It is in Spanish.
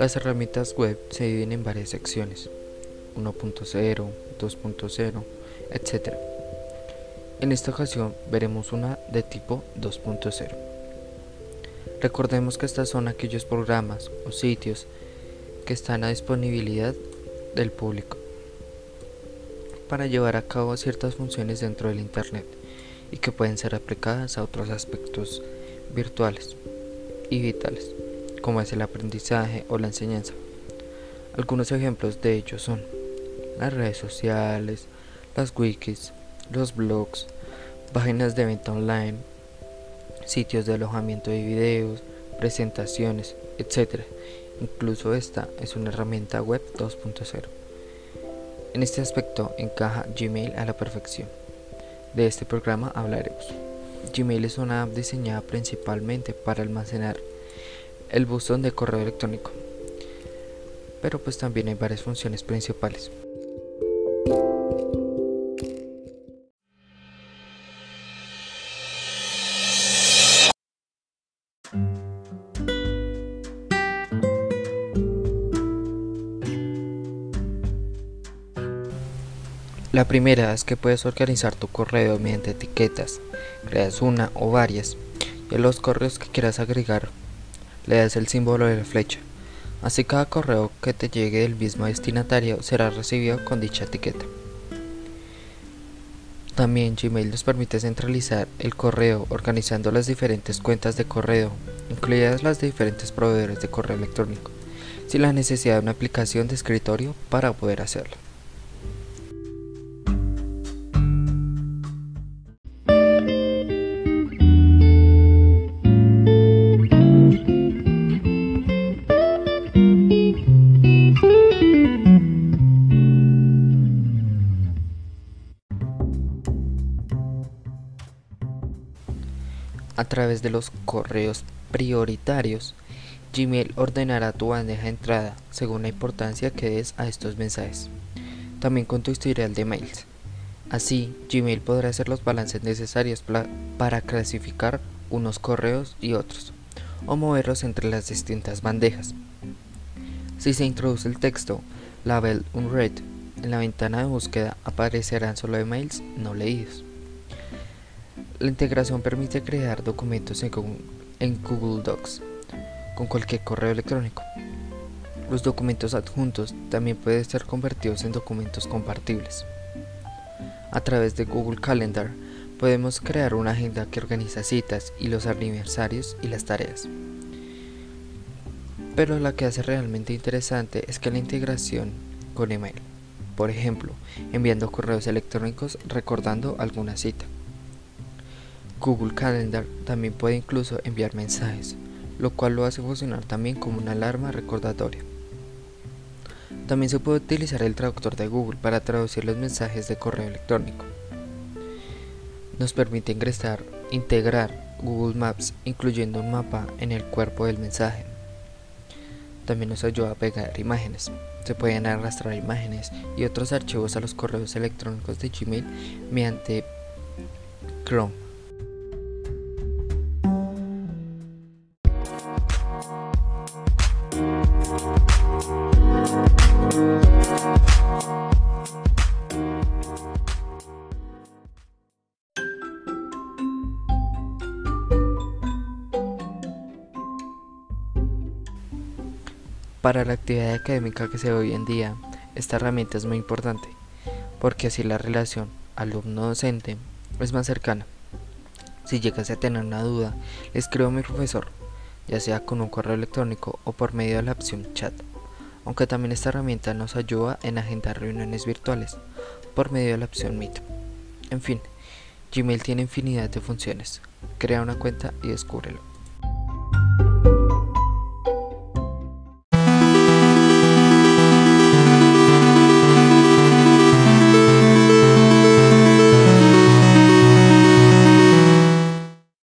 Las herramientas web se dividen en varias secciones, 1.0, 2.0, etc. En esta ocasión veremos una de tipo 2.0. Recordemos que estas son aquellos programas o sitios que están a disponibilidad del público para llevar a cabo ciertas funciones dentro del Internet y que pueden ser aplicadas a otros aspectos virtuales y vitales, como es el aprendizaje o la enseñanza. Algunos ejemplos de ellos son las redes sociales, las wikis, los blogs, páginas de venta online, sitios de alojamiento de videos, presentaciones, etc. Incluso esta es una herramienta web 2.0. En este aspecto encaja Gmail a la perfección. De este programa hablaremos. Gmail es una app diseñada principalmente para almacenar el buzón de correo electrónico, pero pues también hay varias funciones principales. La primera es que puedes organizar tu correo mediante etiquetas. Creas una o varias y los correos que quieras agregar le das el símbolo de la flecha. Así cada correo que te llegue del mismo destinatario será recibido con dicha etiqueta. También Gmail nos permite centralizar el correo organizando las diferentes cuentas de correo, incluidas las de diferentes proveedores de correo electrónico, sin la necesidad de una aplicación de escritorio para poder hacerlo. A través de los correos prioritarios, Gmail ordenará tu bandeja de entrada según la importancia que des a estos mensajes, también con tu historial de mails. Así, Gmail podrá hacer los balances necesarios para clasificar unos correos y otros, o moverlos entre las distintas bandejas. Si se introduce el texto label unread en la ventana de búsqueda aparecerán solo emails no leídos. La integración permite crear documentos en Google Docs con cualquier correo electrónico. Los documentos adjuntos también pueden ser convertidos en documentos compartibles. A través de Google Calendar podemos crear una agenda que organiza citas y los aniversarios y las tareas. Pero la que hace realmente interesante es que la integración con email, por ejemplo, enviando correos electrónicos recordando alguna cita. Google Calendar también puede incluso enviar mensajes, lo cual lo hace funcionar también como una alarma recordatoria. También se puede utilizar el traductor de Google para traducir los mensajes de correo electrónico. Nos permite ingresar, integrar Google Maps incluyendo un mapa en el cuerpo del mensaje. También nos ayuda a pegar imágenes. Se pueden arrastrar imágenes y otros archivos a los correos electrónicos de Gmail mediante Chrome. Para la actividad académica que se ve hoy en día, esta herramienta es muy importante, porque así la relación alumno-docente es más cercana. Si llegas a tener una duda, le escribo a mi profesor, ya sea con un correo electrónico o por medio de la opción chat. Aunque también esta herramienta nos ayuda en agendar reuniones virtuales por medio de la opción Meet. En fin, Gmail tiene infinidad de funciones. Crea una cuenta y descúbrelo.